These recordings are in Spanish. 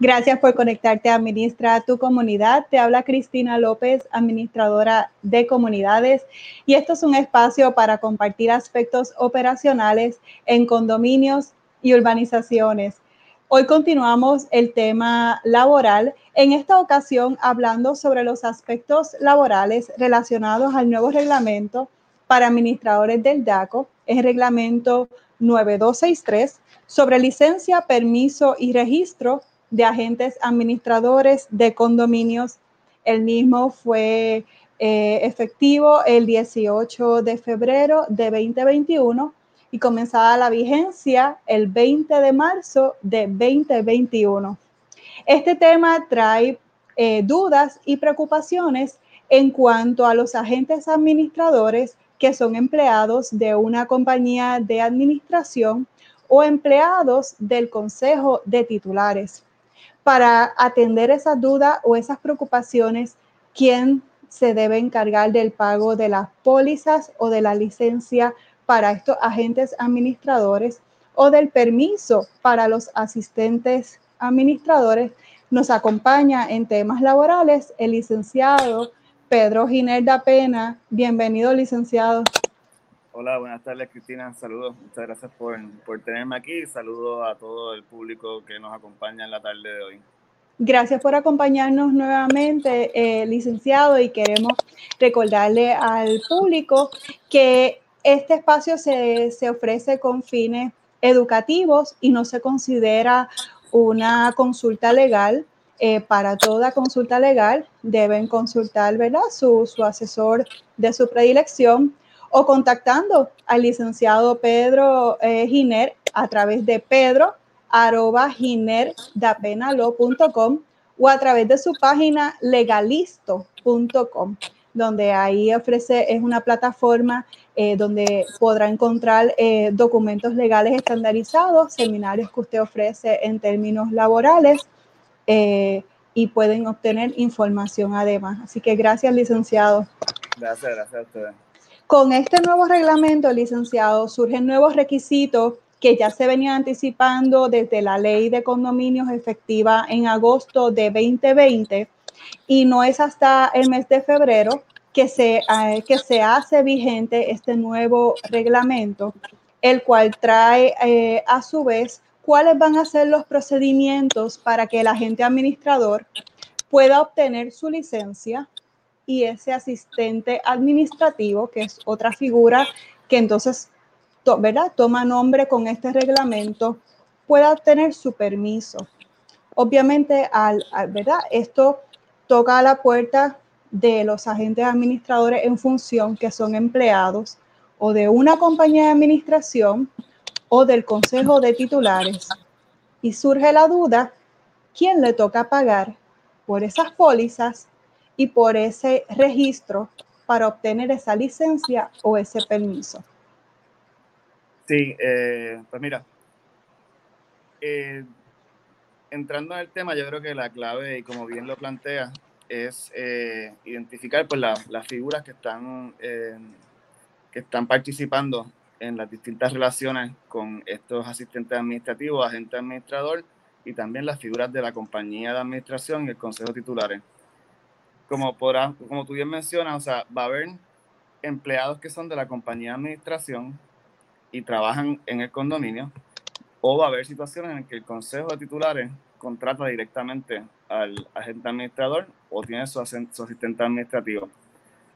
Gracias por conectarte a Administra tu Comunidad. Te habla Cristina López, administradora de comunidades, y esto es un espacio para compartir aspectos operacionales en condominios y urbanizaciones. Hoy continuamos el tema laboral, en esta ocasión hablando sobre los aspectos laborales relacionados al nuevo reglamento para administradores del DACO, el reglamento 9263 sobre licencia, permiso y registro de agentes administradores de condominios. El mismo fue eh, efectivo el 18 de febrero de 2021 y comenzaba la vigencia el 20 de marzo de 2021. Este tema trae eh, dudas y preocupaciones en cuanto a los agentes administradores que son empleados de una compañía de administración o empleados del Consejo de Titulares para atender esas dudas o esas preocupaciones, quién se debe encargar del pago de las pólizas o de la licencia para estos agentes administradores o del permiso para los asistentes administradores. Nos acompaña en temas laborales el licenciado Pedro Giner da Pena. Bienvenido, licenciado. Hola, buenas tardes, Cristina. Saludos. Muchas gracias por, por tenerme aquí. Saludos a todo el público que nos acompaña en la tarde de hoy. Gracias por acompañarnos nuevamente, eh, licenciado, y queremos recordarle al público que este espacio se, se, ofrece con fines educativos y no se considera una consulta legal. Eh, para toda consulta legal deben consultar ¿verdad? Su, su asesor de su predilección o contactando al licenciado Pedro eh, Giner a través de pedro arroba o a través de su página legalisto.com, donde ahí ofrece, es una plataforma eh, donde podrá encontrar eh, documentos legales estandarizados, seminarios que usted ofrece en términos laborales y pueden obtener información además. Así que gracias, licenciado. Gracias, gracias a ustedes. Con este nuevo reglamento, licenciado, surgen nuevos requisitos que ya se venían anticipando desde la ley de condominios efectiva en agosto de 2020 y no es hasta el mes de febrero que se, eh, que se hace vigente este nuevo reglamento, el cual trae eh, a su vez cuáles van a ser los procedimientos para que el agente administrador pueda obtener su licencia y ese asistente administrativo, que es otra figura que entonces ¿verdad? toma nombre con este reglamento, pueda obtener su permiso. Obviamente, al, ¿verdad? esto toca a la puerta de los agentes administradores en función que son empleados o de una compañía de administración o del consejo de titulares. Y surge la duda, ¿quién le toca pagar por esas pólizas y por ese registro para obtener esa licencia o ese permiso. Sí, eh, pues mira, eh, entrando en el tema, yo creo que la clave, y como bien lo plantea, es eh, identificar pues, las figuras que están, que están participando en las distintas relaciones con estos asistentes administrativos, agentes administrador y también las figuras de la compañía de administración y el consejo titulares como, podrá, como tú bien mencionas, o sea, va a haber empleados que son de la compañía de administración y trabajan en el condominio, o va a haber situaciones en que el consejo de titulares contrata directamente al agente administrador o tiene su, su asistente administrativo.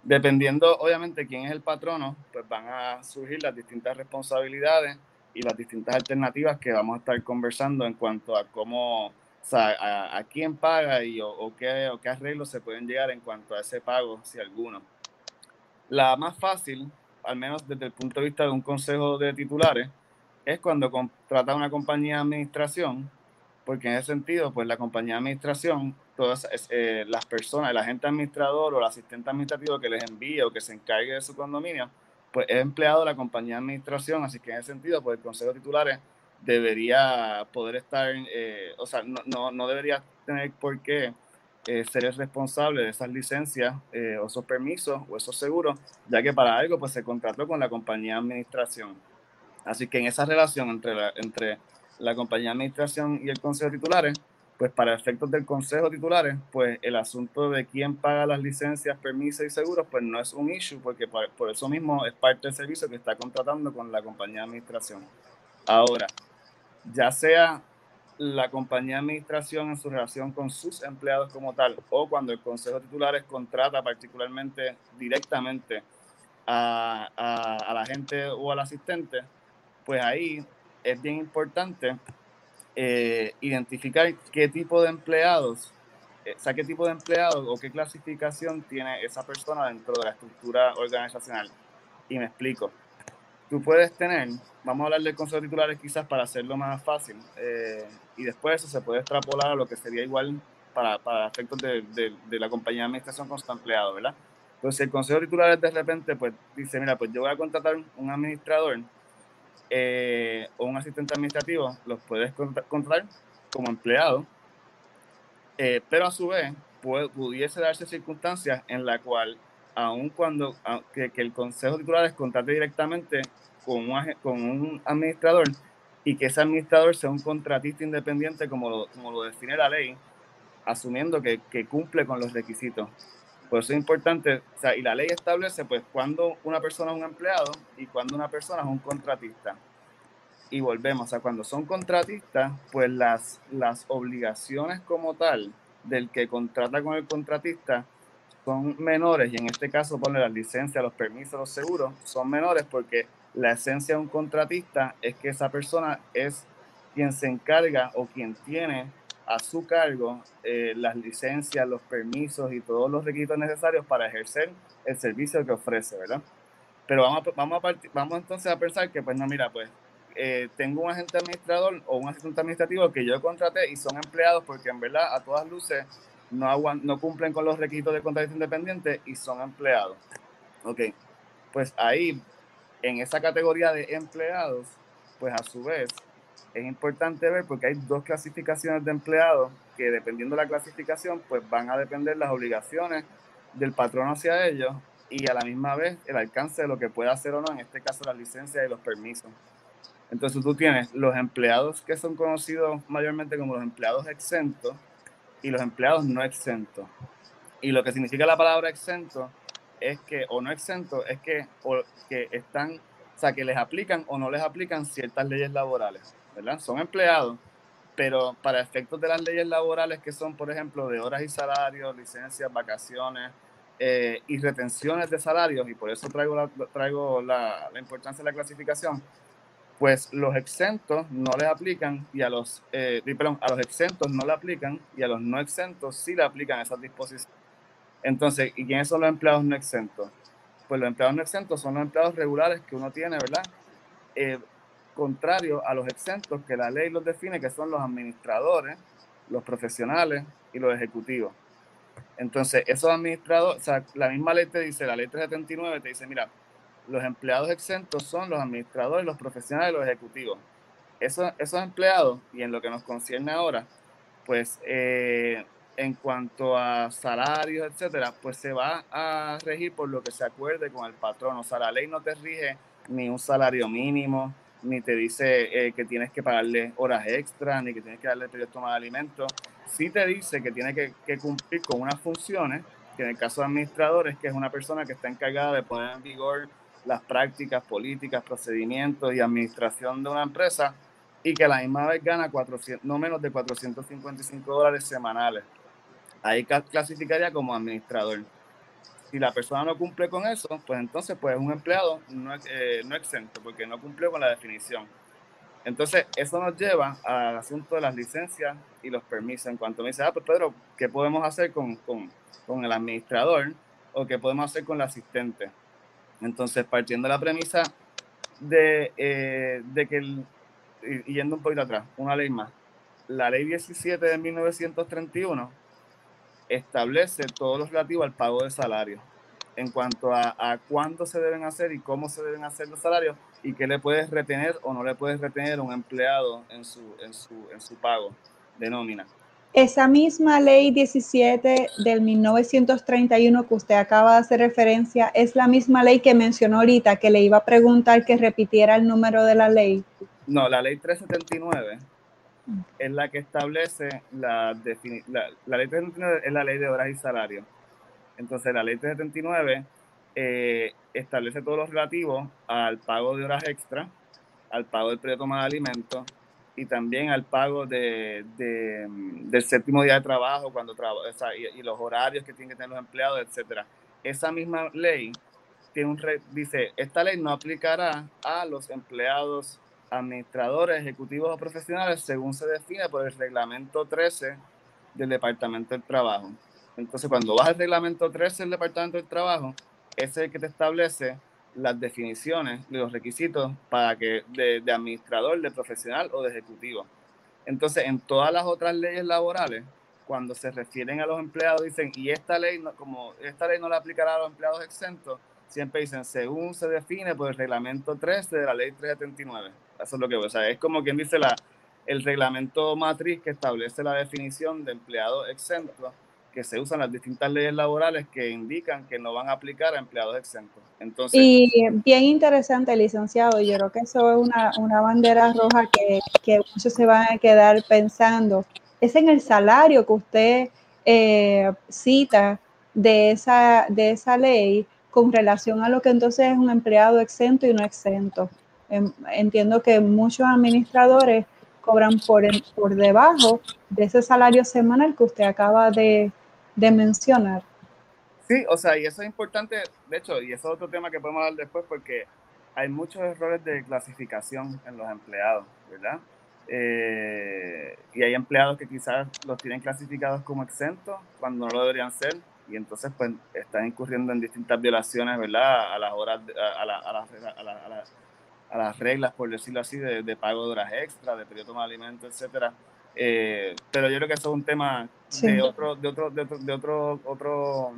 Dependiendo, obviamente, quién es el patrono, pues van a surgir las distintas responsabilidades y las distintas alternativas que vamos a estar conversando en cuanto a cómo o sea, a, quién paga y o, qué, o qué arreglos se pueden llegar en cuanto a ese pago, si alguno. La más fácil, al menos desde el punto de vista de un consejo de titulares, es cuando contrata una compañía de administración, porque en ese sentido, pues la compañía de administración, todas eh, las personas, el agente administrador o el asistente administrativo que les envíe o que se encargue de su condominio, pues es empleado de la compañía de administración, así que en ese sentido, pues el consejo de titulares debería poder estar, eh, o sea, no, no, debería tener por qué eh, ser el responsable de esas licencias eh, o esos permisos o esos seguros, ya que para algo pues se contrató con la compañía de administración. Así que en esa relación entre la, entre la compañía de administración y el consejo de titulares, pues para efectos del consejo titulares, pues el asunto de quién paga las licencias, permisos y seguros, pues no es un issue, porque por, por eso mismo es parte del servicio que está contratando con la compañía de administración. Ahora, ya sea la compañía de administración en su relación con sus empleados como tal, o cuando el consejo de titulares contrata particularmente directamente a, a, la gente o al asistente, pues ahí es bien importante eh, identificar qué tipo de empleados, eh, o sea, qué tipo de empleados o qué clasificación tiene esa persona dentro de la estructura organizacional. Y me explico. Tú puedes tener, vamos a hablar de consejo de titulares quizás para hacerlo más fácil, eh, y después eso se puede extrapolar a lo que sería igual para, para efectos de, de, la compañía de administración con su empleado, ¿verdad? Entonces, el consejo de titulares de repente pues dice, mira, pues yo voy a contratar un administrador eh, o un asistente administrativo, los puedes contratar como empleado, eh, pero a su vez pudiese darse circunstancias en la cual, aun cuando que, el consejo de titulares contrate directamente con un, con un administrador y que ese administrador sea un contratista independiente como lo, como lo define la ley, asumiendo que, que cumple con los requisitos. Por eso es importante, o sea, y la ley establece pues cuando una persona es un empleado y cuando una persona es un contratista. Y volvemos, o sea, cuando son contratistas, pues las, las obligaciones como tal del que contrata con el contratista son menores, y en este caso pone las licencias, los permisos, los seguros, son menores porque la esencia de un contratista es que esa persona es quien se encarga o quien tiene a su cargo eh, las licencias, los permisos y todos los requisitos necesarios para ejercer el servicio que ofrece, ¿verdad? Pero vamos, a, vamos, a vamos entonces a pensar que, pues no, mira, pues eh, tengo un agente administrador o un asistente administrativo que yo contraté y son empleados porque en verdad a todas luces no, no cumplen con los requisitos de contratista independiente y son empleados. Ok, pues ahí, en esa categoría de empleados, pues a su vez, es importante ver porque hay dos clasificaciones de empleados que dependiendo de la clasificación, pues van a depender las obligaciones del patrón hacia ellos y a la misma vez el alcance de lo que puede hacer o no, en este caso las licencias y los permisos. Entonces tú tienes los empleados que son conocidos mayormente como los empleados exentos y los empleados no exentos. Y lo que significa la palabra exento es que, o no exento, es que, o que están, o sea, que les aplican o no les aplican ciertas leyes laborales. ¿verdad? Son empleados, pero para efectos de las leyes laborales que son, por ejemplo, de horas y salarios, licencias, vacaciones eh, y retenciones de salarios, y por eso traigo, traigo la, la, importancia de la clasificación, pues los exentos no les aplican y a los, eh, perdón, a los exentos no le aplican y a los no exentos sí le aplican esas disposiciones. Entonces, ¿y quiénes son los empleados no exentos? Pues los empleados no exentos son los empleados regulares que uno tiene, ¿verdad? Eh, contrario a los exentos que la ley los define, que son los administradores, los profesionales y los ejecutivos. Entonces, esos administradores, o sea, la misma ley te dice, la ley 379 te dice, mira, los empleados exentos son los administradores, los profesionales los ejecutivos. Esos, esos empleados, y en lo que nos concierne ahora, pues eh, en cuanto a salarios, etcétera, pues se va a regir por lo que se acuerde con el patrón. O sea, la ley no te rige ni un salario mínimo, ni te dice eh, que tienes que pagarle horas extras, ni que tienes que darle periodo de de alimentos. Sí te dice que tiene que, cumplir con unas funciones, que en el caso de administradores, que es una persona que está encargada de poner en vigor las prácticas, políticas, procedimientos y administración de una empresa, y que a la misma vez gana 400, no menos de 455 dólares semanales. Ahí clasificaría como administrador si la persona no cumple con eso, pues entonces pues es un empleado no, eh, no exento porque no cumplió con la definición. Entonces, eso nos lleva al asunto de las licencias y los permisos. En cuanto me dice, ah, pues Pedro, ¿qué podemos hacer con, con, con el administrador o qué podemos hacer con el asistente? Entonces, partiendo de la premisa de, eh, de que, yendo un poquito atrás, una ley más, la ley 17 de 1931 establece todo lo relativo al pago de salario en cuanto a, a cuándo se deben hacer y cómo se deben hacer los salarios y qué le puedes retener o no le puedes retener a un empleado en su, en su, en su pago de nómina. Esa misma ley 17 del 1931 que usted acaba de hacer referencia es la misma ley que mencionó ahorita, que le iba a preguntar que repitiera el número de la ley. No, la ley 379 es la que establece la, la, la ley 379 es la ley de horas y salarios. Entonces la ley 379 eh, establece todo lo relativo al pago de horas extra, al pago del periodo de alimentos y también al pago de, del séptimo día de trabajo cuando trabaja y, los horarios que tienen que tener los empleados, etcétera. Esa misma ley tiene un dice, esta ley no aplicará a los empleados administradores, ejecutivos o profesionales según se define por el reglamento 13 del Departamento del Trabajo. Entonces, cuando vas al reglamento 13 del Departamento del Trabajo, ese es el que te establece las definiciones y los requisitos para que de, administrador, de profesional o de ejecutivo. Entonces, en todas las otras leyes laborales, cuando se refieren a los empleados, dicen, y esta ley, como esta ley no la aplicará a los empleados exentos, siempre dicen, según se define por el reglamento 13 de la ley 379. Eso es lo que o sea, es como quien dice la, el reglamento matriz que establece la definición de empleado exento que se usan las distintas leyes laborales que indican que no van a aplicar a empleados exentos. Entonces, y bien interesante, licenciado, yo creo que eso es una, una bandera roja que, que, muchos se van a quedar pensando. Es en el salario que usted eh, cita de esa, de esa ley con relación a lo que entonces es un empleado exento y no exento. Entiendo que muchos administradores cobran por, por debajo de ese salario semanal que usted acaba de, de mencionar. Sí, o sea, y eso es importante, de hecho, y eso es otro tema que podemos hablar después porque hay muchos errores de clasificación en los empleados, ¿verdad? Eh, y hay empleados que quizás los tienen clasificados como exentos cuando no lo deberían ser y entonces pues están incurriendo en distintas violaciones, ¿verdad? A las horas, a, la, a, la, a, las reglas, por decirlo así, de, de, pago de horas extra, de periodo de alimentos, etcétera. Eh, pero yo creo que eso es un tema de otro, de otro, de otro, de otro, otro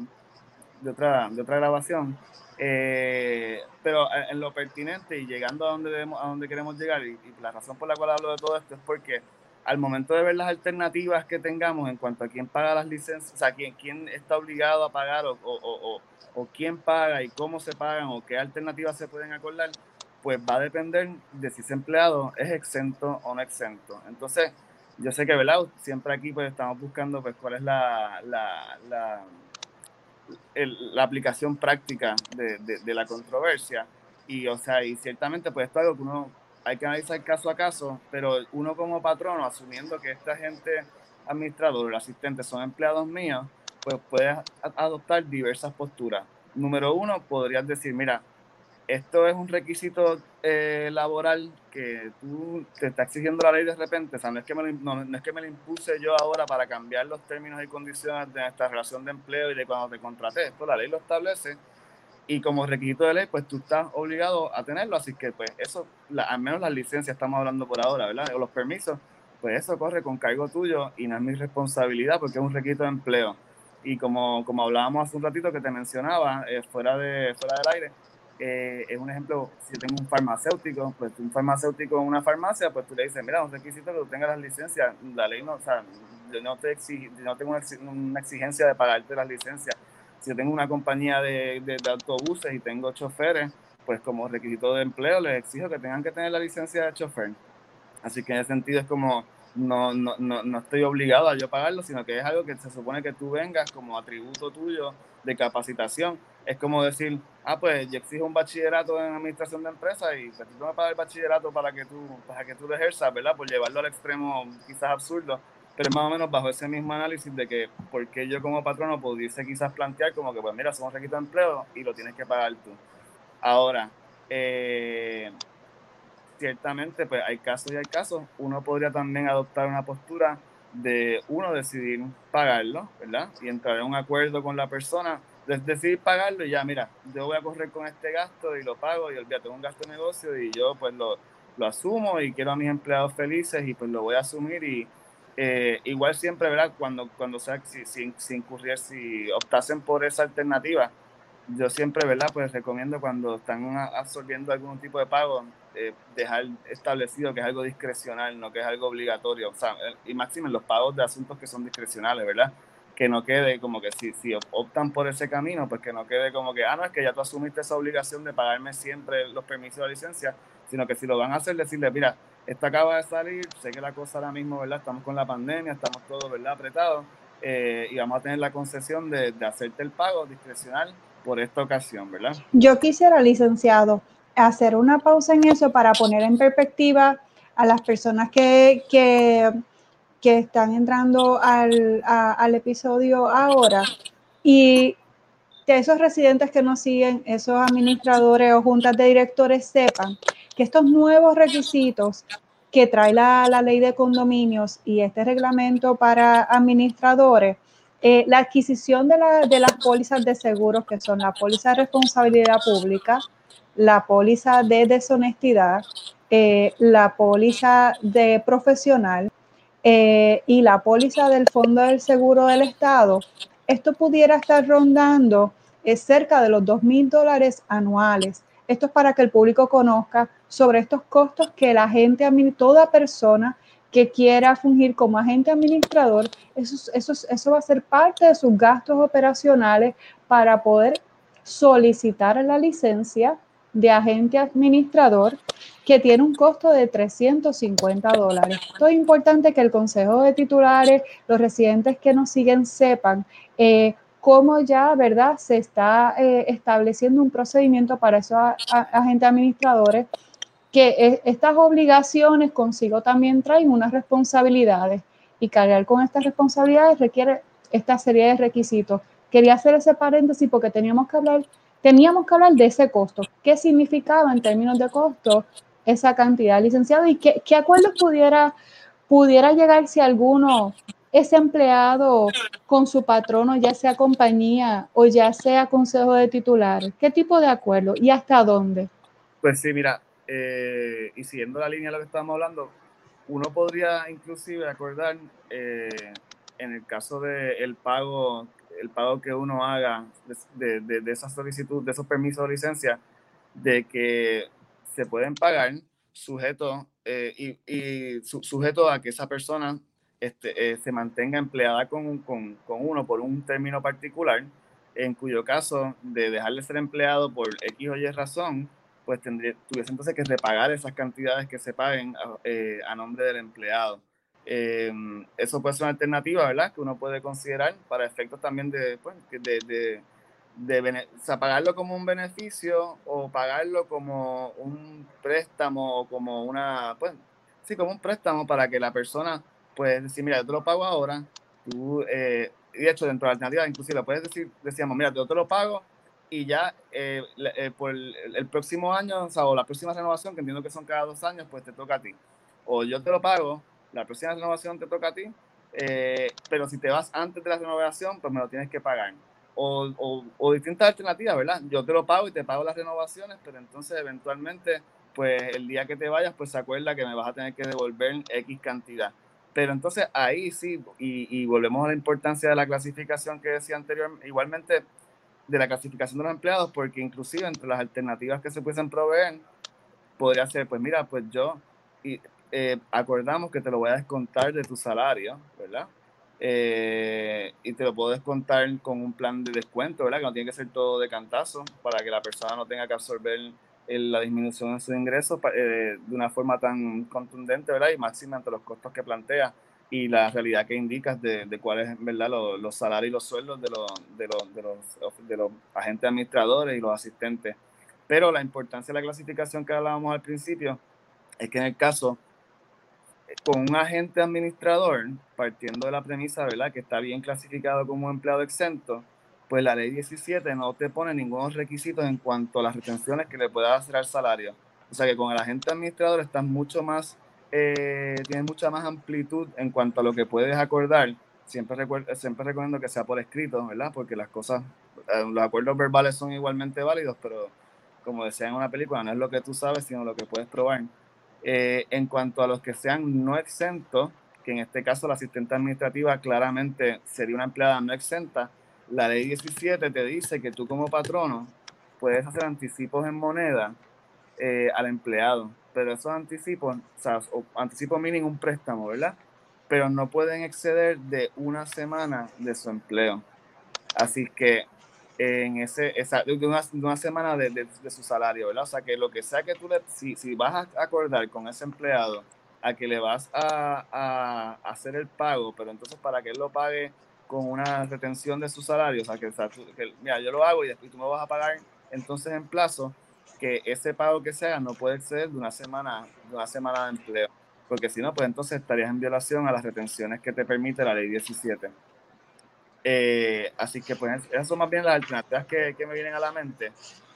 de otra, de otra grabación. Eh, pero en lo pertinente y llegando a donde debemos, a donde queremos llegar, y, la razón por la cual hablo de todo esto es porque al momento de ver las alternativas que tengamos en cuanto a quién paga las licencias, o sea, quién, quién está obligado a pagar o, o, o, o quién paga y cómo se pagan o qué alternativas se pueden acordar, pues va a depender de si ese empleado es exento o no exento. Entonces, yo sé que, ¿verdad? Siempre aquí pues estamos buscando pues cuál es la, la, la, la aplicación práctica de, de, la controversia. Y, o sea, y ciertamente pues esto es algo que uno hay que analizar caso a caso, pero uno como patrono, asumiendo que esta gente administrador o asistente son empleados míos, pues puedes adoptar diversas posturas. Número uno, podrías decir, mira, esto es un requisito eh, laboral que tú te está exigiendo la ley de repente, o sea, no es, que me lo, no, es que me lo impuse yo ahora para cambiar los términos y condiciones de nuestra relación de empleo y de cuando te contraté, esto la ley lo establece y como requisito de ley, pues tú estás obligado a tenerlo, así que pues eso, al menos las licencias estamos hablando por ahora, ¿verdad? O los permisos, pues eso corre con cargo tuyo y no es mi responsabilidad porque es un requisito de empleo. Y como, como hablábamos hace un ratito que te mencionaba, eh, fuera, de, fuera del aire, eh, es un ejemplo, si yo tengo un farmacéutico, pues un farmacéutico en una farmacia, pues tú le dices, mira, un requisito que tú tengas las licencias, la ley no, o sea, yo no, te no tengo una exigencia de pagarte las licencias. Si yo tengo una compañía de, de, autobuses y tengo choferes, pues como requisito de empleo les exijo que tengan que tener la licencia de chofer. Así que en ese sentido es como, no, no, no, no estoy obligado a yo pagarlo, sino que es algo que se supone que tú vengas como atributo tuyo de capacitación es como decir, ah, pues yo exijo un bachillerato en administración de empresas y pues tú me pagas el bachillerato para que tú, para que tú lo ejerzas, ¿verdad? Por llevarlo al extremo quizás absurdo, pero más o menos bajo ese mismo análisis de que por qué yo como patrono pudiese quizás plantear como que, pues mira, somos requisito de empleo y lo tienes que pagar tú. Ahora, eh, ciertamente, pues hay casos y hay casos. Uno podría también adoptar una postura de uno decidir pagarlo, ¿verdad? Y entrar en un acuerdo con la persona decidir pagarlo y ya, mira, yo voy a correr con este gasto y lo pago y olvídate, tengo un gasto de negocio y yo pues lo, lo, asumo y quiero a mis empleados felices y pues lo voy a asumir y eh, igual siempre, ¿verdad? Cuando, cuando sea, si, si, si, si optasen por esa alternativa, yo siempre, ¿verdad? Pues recomiendo cuando están absorbiendo algún tipo de pago, eh, dejar establecido que es algo discrecional, no que es algo obligatorio. O sea, y máximo los pagos de asuntos que son discrecionales, ¿verdad? Que no quede como que si, si optan por ese camino, pues que no quede como que, ah, no, es que ya tú asumiste esa obligación de pagarme siempre los permisos de licencia, sino que si lo van a hacer, decirle, mira, esto acaba de salir, sé que la cosa ahora mismo, ¿verdad? Estamos con la pandemia, estamos todos, ¿verdad? Apretados eh, y vamos a tener la concesión de, de hacerte el pago discrecional por esta ocasión, ¿verdad? Yo quisiera, licenciado, hacer una pausa en eso para poner en perspectiva a las personas que, que, que están entrando al, al, episodio ahora. Y que esos residentes que nos siguen, esos administradores o juntas de directores sepan que estos nuevos requisitos que trae la, la ley de condominios y este reglamento para administradores, eh, la adquisición de, la, de, las pólizas de seguros, que son la póliza de responsabilidad pública, la póliza de deshonestidad, eh, la póliza de profesional eh, y la póliza del Fondo del Seguro del Estado, esto pudiera estar rondando es cerca de los 2 mil dólares anuales. Esto es para que el público conozca sobre estos costos que la gente, toda persona que quiera fungir como agente administrador, eso va a ser parte de sus gastos operacionales para poder solicitar la licencia de agente administrador que tiene un costo de 350 dólares. Esto es importante que el Consejo de Titulares, los residentes que nos siguen sepan eh, cómo ya, ¿verdad? Se está eh, estableciendo un procedimiento para esos agentes administradores que e, estas obligaciones consigo también traen unas responsabilidades y cargar con estas responsabilidades requiere esta serie de requisitos. Quería hacer ese paréntesis porque teníamos que hablar, teníamos que hablar de ese costo. ¿Qué significaba en términos de costo esa cantidad, licenciado? ¿Y qué, acuerdos pudiera, pudiera llegar si alguno ese empleado con su patrono, ya sea compañía o ya sea consejo de titulares? ¿Qué tipo de acuerdo y hasta dónde? Pues sí, mira, eh, y siguiendo la línea de lo que estábamos hablando, uno podría inclusive acordar eh, en el caso del el pago, el pago que uno haga de, de, de esa solicitud, de esos permisos de licencia, de que se pueden pagar sujeto eh, y, sujeto a que esa persona este, eh, se mantenga empleada con, con, con, uno por un término particular, en cuyo caso de dejarle ser empleado por X o Y razón, pues tendría, tuviese entonces que repagar esas cantidades que se paguen a, eh, a nombre del empleado. Eh, eso puede ser una alternativa, ¿verdad? Que uno puede considerar para efectos también de, pues, de, de, de o sea, pagarlo como un beneficio o pagarlo como un préstamo o como una, pues, sí, como un préstamo para que la persona puedes decir, mira, yo te lo pago ahora, tú, eh, y de hecho, dentro de la alternativa, inclusive puedes decir, decíamos, mira, yo te lo pago y ya eh, eh, por el, el, próximo año, o, sea, o la próxima renovación, que entiendo que son cada dos años, pues te toca a ti. O yo te lo pago, la próxima renovación te toca a ti, eh, pero si te vas antes de la renovación, pues me lo tienes que pagar. O, o, distintas alternativas, ¿verdad? Yo te lo pago y te pago las renovaciones, pero entonces eventualmente, pues el día que te vayas, pues se acuerda que me vas a tener que devolver X cantidad. Pero entonces ahí sí, y, y, volvemos a la importancia de la clasificación que decía anteriormente, igualmente de la clasificación de los empleados, porque inclusive entre las alternativas que se pueden proveer, podría ser, pues mira, pues yo eh, acordamos que te lo voy a descontar de tu salario, ¿verdad? Eh, y te lo puedo descontar con un plan de descuento, ¿verdad? Que no tiene que ser todo de cantazo para que la persona no tenga que absorber la disminución de sus ingresos eh, de una forma tan contundente, ¿verdad? Y máxima ante los costos que plantea y la realidad que indicas de, cuáles ¿verdad? Los, salarios y los sueldos de, los, de los agentes administradores y los asistentes. Pero la importancia de la clasificación que hablábamos al principio es que en el caso con un agente administrador, partiendo de la premisa ¿verdad? que está bien clasificado como empleado exento, pues la ley 17 no te pone ningunos requisitos en cuanto a las retenciones que le pueda hacer al salario. O sea que con el agente administrador estás mucho más, eh, tienes mucha más amplitud en cuanto a lo que puedes acordar. Siempre, recuerdo, siempre recomiendo que sea por escrito, ¿verdad? Porque las cosas, eh, los acuerdos verbales son igualmente válidos, pero como decía en una película, no es lo que tú sabes, sino lo que puedes probar. Eh, en cuanto a los que sean no exentos, que en este caso la asistente administrativa claramente sería una empleada no exenta, la ley 17 te dice que tú como patrono puedes hacer anticipos en moneda eh, al empleado, pero esos anticipos, o sea, o anticipo mínimo un préstamo, ¿verdad? Pero no pueden exceder de una semana de su empleo. Así que en ese, esa, de, una, una semana de, de, su salario, ¿verdad? O sea, que lo que sea que tú le, si, si vas a acordar con ese empleado a que le vas a, a, hacer el pago, pero entonces para que él lo pague con una retención de su salario, o sea, que, mira, yo lo hago y después tú me vas a pagar entonces en plazo, que ese pago que se haga no puede ser de una semana, de una semana de empleo, porque si no, pues entonces estarías en violación a las retenciones que te permite la ley 17. Eh, así que pues esas son más bien las alternativas que, que me vienen a la mente.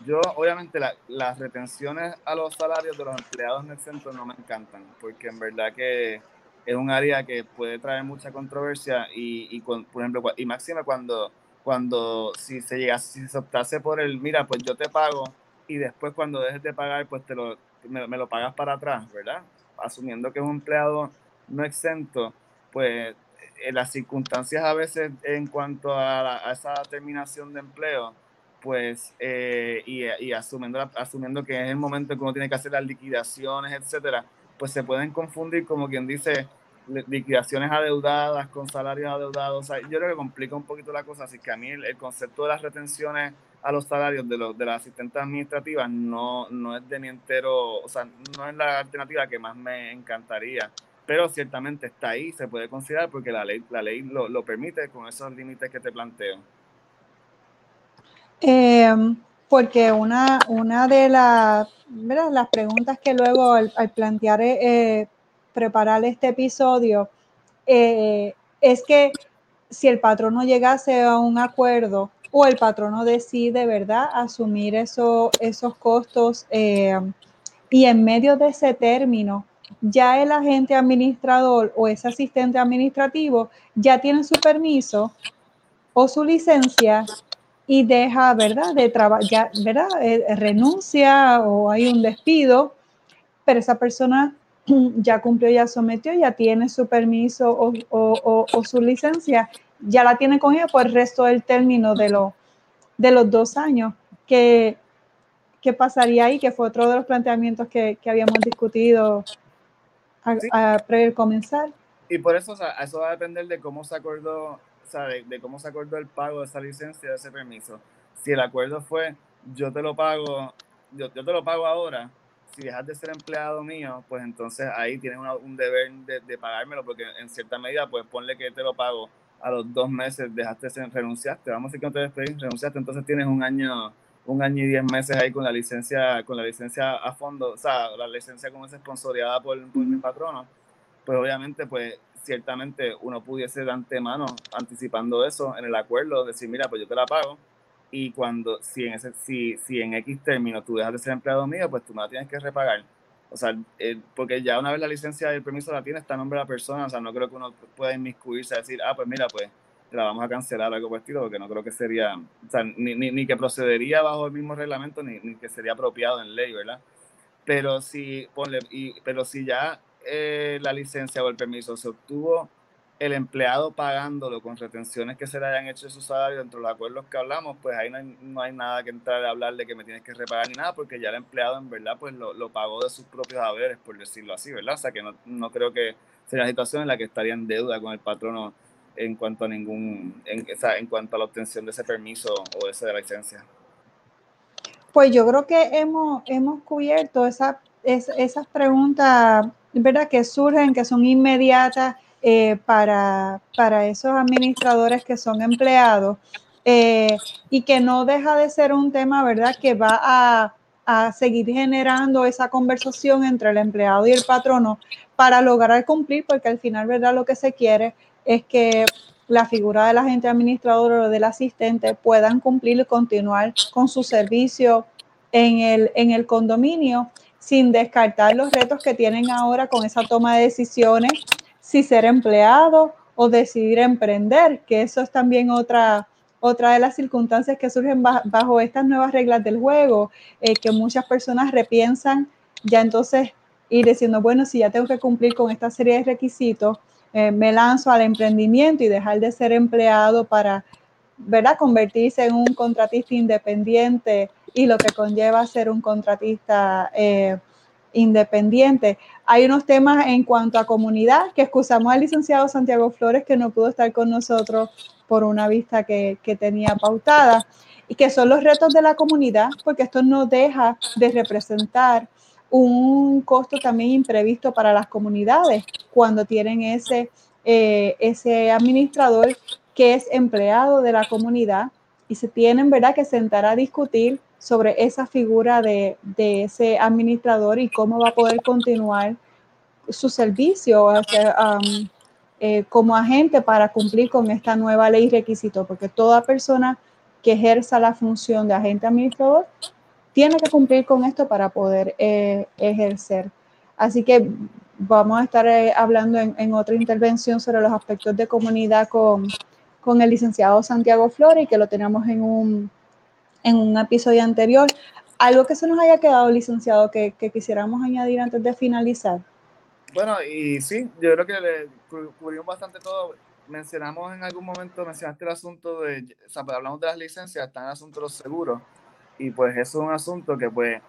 Yo obviamente las retenciones a los salarios de los empleados en el no me encantan, porque en verdad que es un área que puede traer mucha controversia y, y por ejemplo, y máxima cuando, cuando si se llegase, si se optase por el, mira, pues yo te pago y después cuando dejes de pagar, pues te lo, me, lo pagas para atrás, ¿verdad? Asumiendo que es un empleado no exento, pues las circunstancias a veces en cuanto a, esa terminación de empleo, pues, eh, y, asumiendo, asumiendo que es el momento en que uno tiene que hacer las liquidaciones, etcétera, pues se pueden confundir, como quien dice, liquidaciones adeudadas con salarios adeudados. O sea, yo creo que complica un poquito la cosa, así que a mí el, concepto de las retenciones a los salarios de, los, de las asistentes administrativas no, no es de mi entero, o sea, no es la alternativa que más me encantaría pero ciertamente está ahí, se puede considerar porque la ley, la ley lo, permite con esos límites que te planteo. Em, porque una, una de las, las preguntas que luego al, plantear eh, preparar este episodio eh, es que si el patrono llegase a un acuerdo o el patrono decide, ¿verdad?, asumir eso, esos costos eh, y en medio de ese término ya el agente administrador o ese asistente administrativo ya tiene su permiso o su licencia y deja, ¿verdad? De trabajar, ¿verdad? Eh, renuncia o hay un despido, pero esa persona ya cumplió, ya sometió, ya tiene su permiso o, su licencia, ya la tiene con ella por el resto del término de, de los dos años. ¿Qué, ¿Qué pasaría ahí? Que fue otro de los planteamientos que, que habíamos discutido a, comenzar. Y por eso, o sea, eso va a depender de cómo se acordó, o sea, de, cómo se acordó el pago de esa licencia, de ese permiso. Si el acuerdo fue, yo te lo pago, yo, yo te lo pago ahora, si dejas de ser empleado mío, pues entonces ahí tienes un deber de, de, pagármelo, porque en cierta medida, pues ponle que te lo pago a los dos meses, dejaste de ser, renunciaste, vamos a decir que no te despedís, renunciaste, entonces tienes un año un año y diez meses ahí con la licencia, con la licencia a fondo, o sea, la licencia como es esponsoreada por, por mi patrono, pues obviamente, pues ciertamente uno pudiese de antemano, anticipando eso en el acuerdo, decir, mira, pues yo te la pago, y cuando, si en, ese, si, si en X término tú dejas de ser empleado mío, pues tú me la tienes que repagar. O sea, eh, porque ya una vez la licencia y el permiso la tiene, está a nombre de la persona, o sea, no creo que uno pueda inmiscuirse a decir, ah, pues mira, pues la vamos a cancelar algo por estilo, porque no creo que sería, o sea, ni, ni, ni, que procedería bajo el mismo reglamento, ni, ni, que sería apropiado en ley, ¿verdad? Pero si, ponle, y, pero si ya eh, la licencia o el permiso se obtuvo el empleado pagándolo con retenciones que se le hayan hecho de su salario dentro de los acuerdos que hablamos, pues ahí no hay, no hay nada que entrar a hablar de que me tienes que repagar ni nada, porque ya el empleado en verdad pues lo, lo pagó de sus propios haberes, por decirlo así, ¿verdad? O sea que no, no creo que sería una situación en la que estaría en deuda con el patrono en cuanto a ningún, en, en cuanto a la obtención de ese permiso o de esa licencia? Pues yo creo que hemos, hemos cubierto esa, esas preguntas, ¿verdad? Que surgen, que son inmediatas eh, para, para esos administradores que son empleados eh, y que no deja de ser un tema, ¿verdad? Que va a, a seguir generando esa conversación entre el empleado y el patrono para lograr cumplir, porque al final, ¿verdad? Lo que se quiere es que la figura del agente administrador o del asistente puedan cumplir y continuar con su servicio en el, en el condominio sin descartar los retos que tienen ahora con esa toma de decisiones, si ser empleado o decidir emprender, que eso es también otra, otra de las circunstancias que surgen bajo, estas nuevas reglas del juego, eh, que muchas personas repiensan ya entonces ir diciendo, bueno, si ya tengo que cumplir con esta serie de requisitos, eh, me lanzo al emprendimiento y dejar de ser empleado para, ¿verdad?, convertirse en un contratista independiente y lo que conlleva ser un contratista eh, independiente. Hay unos temas en cuanto a comunidad que excusamos al licenciado Santiago Flores que no pudo estar con nosotros por una vista que, que tenía pautada. y que son los retos de la comunidad, porque esto no deja de representar un costo también imprevisto para las comunidades cuando tienen ese, eh, ese administrador que es empleado de la comunidad y se tienen, ¿verdad?, que sentar a discutir sobre esa figura de, de ese administrador y cómo va a poder continuar su servicio eh, como agente para cumplir con esta nueva ley requisito, porque toda persona que ejerza la función de agente administrador tiene que cumplir con esto para poder eh, ejercer. Así que vamos a estar eh, hablando en, otra intervención sobre los aspectos de comunidad con, con el licenciado Santiago Flores, que lo tenemos en un, en un episodio anterior. Algo que se nos haya quedado, licenciado, que, que quisiéramos añadir antes de finalizar. Bueno, y sí, yo creo que le cubrimos bastante todo. Mencionamos en algún momento, mencionaste el asunto de, o sea, pues hablamos de las licencias, está en el asunto de los seguros, y pues eso es un asunto que pues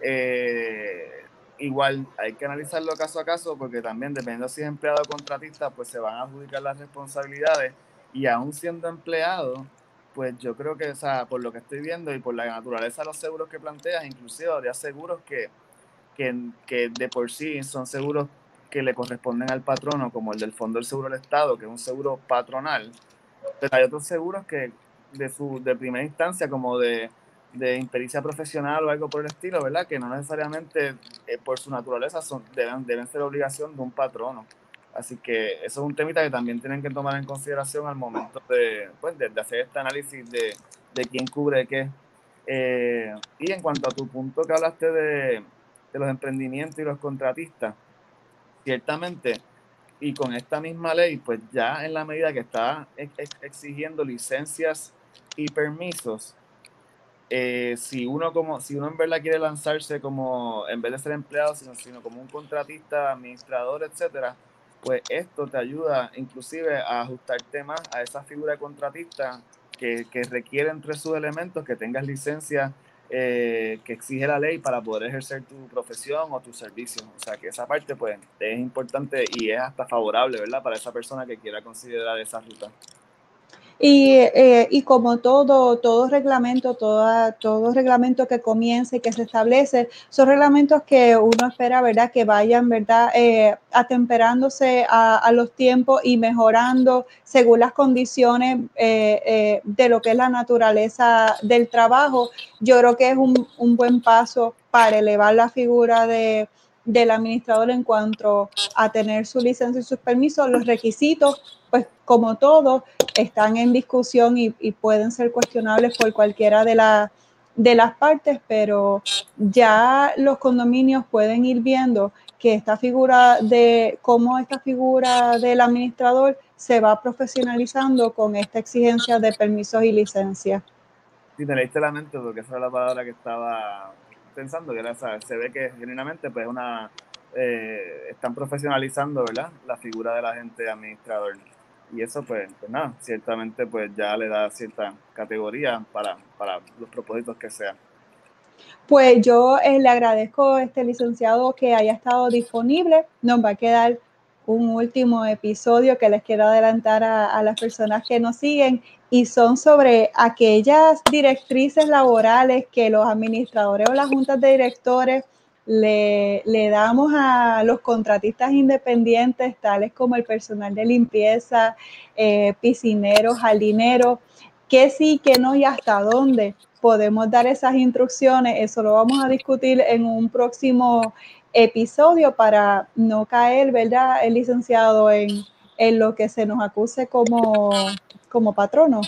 eh, igual hay que analizarlo caso a caso, porque también dependiendo si es empleado o contratista, pues se van a adjudicar las responsabilidades, y aún siendo empleado, pues yo creo que, o sea, por lo que estoy viendo y por la naturaleza de los seguros que planteas, inclusive habría seguros que, que, que de por sí son seguros que le corresponden al patrono, como el del Fondo del Seguro del Estado, que es un seguro patronal. Pero hay otros seguros que de, su, de primera instancia, como de, de impericia profesional o algo por el estilo, ¿verdad? Que no necesariamente eh, por su naturaleza son, deben, deben ser obligación de un patrono. Así que eso es un temita que también tienen que tomar en consideración al momento de, pues, de, hacer este análisis de, de, quién cubre qué. Eh, y en cuanto a tu punto que hablaste de, de los emprendimientos y los contratistas, ciertamente, y con esta misma ley, pues ya en la medida que está exigiendo licencias y permisos, eh, si uno como si uno en verdad quiere lanzarse como en vez de ser empleado sino, sino como un contratista administrador etcétera pues esto te ayuda inclusive a ajustarte más a esa figura de contratista que, que requiere entre sus elementos que tengas licencia eh, que exige la ley para poder ejercer tu profesión o tu servicio. O sea que esa parte pues es importante y es hasta favorable, ¿verdad? Para esa persona que quiera considerar esa ruta. Y, eh, y, como todo, todo reglamento, toda, todo reglamento que comience, que se establece, son reglamentos que uno espera, ¿verdad? Que vayan, ¿verdad? Eh, atemperándose a, los tiempos y mejorando según las condiciones eh, de lo que es la naturaleza del trabajo. Yo creo que es un, un buen paso para elevar la figura de, del administrador en cuanto a tener su licencia y sus permisos, los requisitos pues como todo, están en discusión y, pueden ser cuestionables por cualquiera de, de las partes, pero ya los condominios pueden ir viendo que esta figura de cómo esta figura del administrador se va profesionalizando con esta exigencia de permisos y licencias. Sí, me leíste la mente porque esa es la palabra que estaba pensando, que era, se ve que genuinamente pues una eh, están profesionalizando ¿verdad? la figura del agente administrador y eso pues, pues, nada, ciertamente pues ya le da cierta categoría para, para los propósitos que sean. Pues yo eh, le agradezco este licenciado que haya estado disponible. Nos va a quedar un último episodio que les quiero adelantar a, a, las personas que nos siguen y son sobre aquellas directrices laborales que los administradores o las juntas de directores le, damos a los contratistas independientes, tales como el personal de limpieza, eh, piscineros, jardineros, qué sí, qué no y hasta dónde podemos dar esas instrucciones. Eso lo vamos a discutir en un próximo episodio para no caer, ¿verdad, el licenciado, en, en lo que se nos acuse como, como patrono.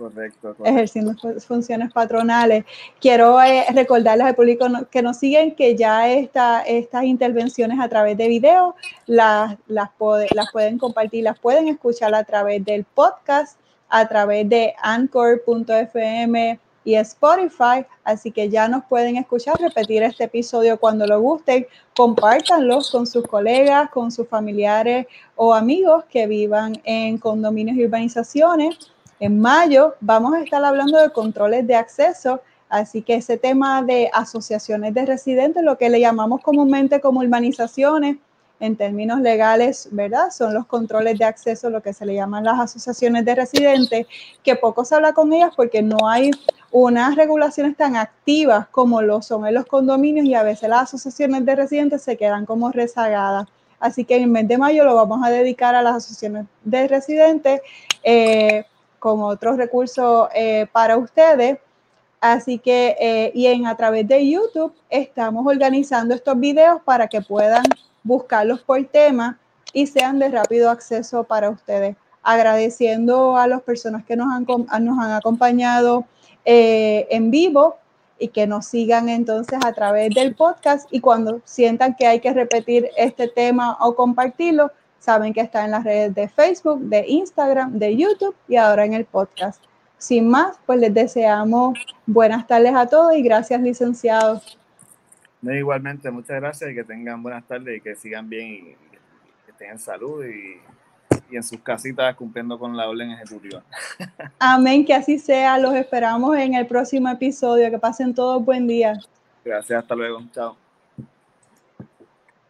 Correcto, ejerciendo funciones patronales. Quiero eh, recordarles al público que nos siguen que ya esta, estas intervenciones a través de video las, las, las pueden compartir, las pueden escuchar a través del podcast, a través de anchor.fm y Spotify, así que ya nos pueden escuchar, repetir este episodio cuando lo gusten, compártanlos con sus colegas, con sus familiares o amigos que vivan en condominios y urbanizaciones en mayo vamos a estar hablando de controles de acceso, así que ese tema de asociaciones de residentes, lo que le llamamos comúnmente como urbanizaciones, en términos legales, ¿verdad? Son los controles de acceso, lo que se le llaman las asociaciones de residentes, que poco se habla con ellas porque no hay unas regulaciones tan activas como lo son en los condominios y a veces las asociaciones de residentes se quedan como rezagadas. Así que en el mes de mayo lo vamos a dedicar a las asociaciones de residentes eh, con otros recursos eh, para ustedes. Así que, eh, y en a través de YouTube estamos organizando estos videos para que puedan buscarlos por tema y sean de rápido acceso para ustedes. Agradeciendo a las personas que nos han, nos han acompañado en vivo y que nos sigan entonces a través del podcast y cuando sientan que hay que repetir este tema o compartirlo, saben que está en las redes de Facebook, de Instagram, de YouTube y ahora en el podcast. Sin más, pues les deseamos buenas tardes a todos y gracias, licenciados. igualmente, muchas gracias y que tengan buenas tardes y que sigan bien y que tengan salud y y en sus casitas cumpliendo con la orden ejecutiva. Amén, que así sea. Los esperamos en el próximo episodio. Que pasen todos buen día. Gracias, hasta luego. Chao.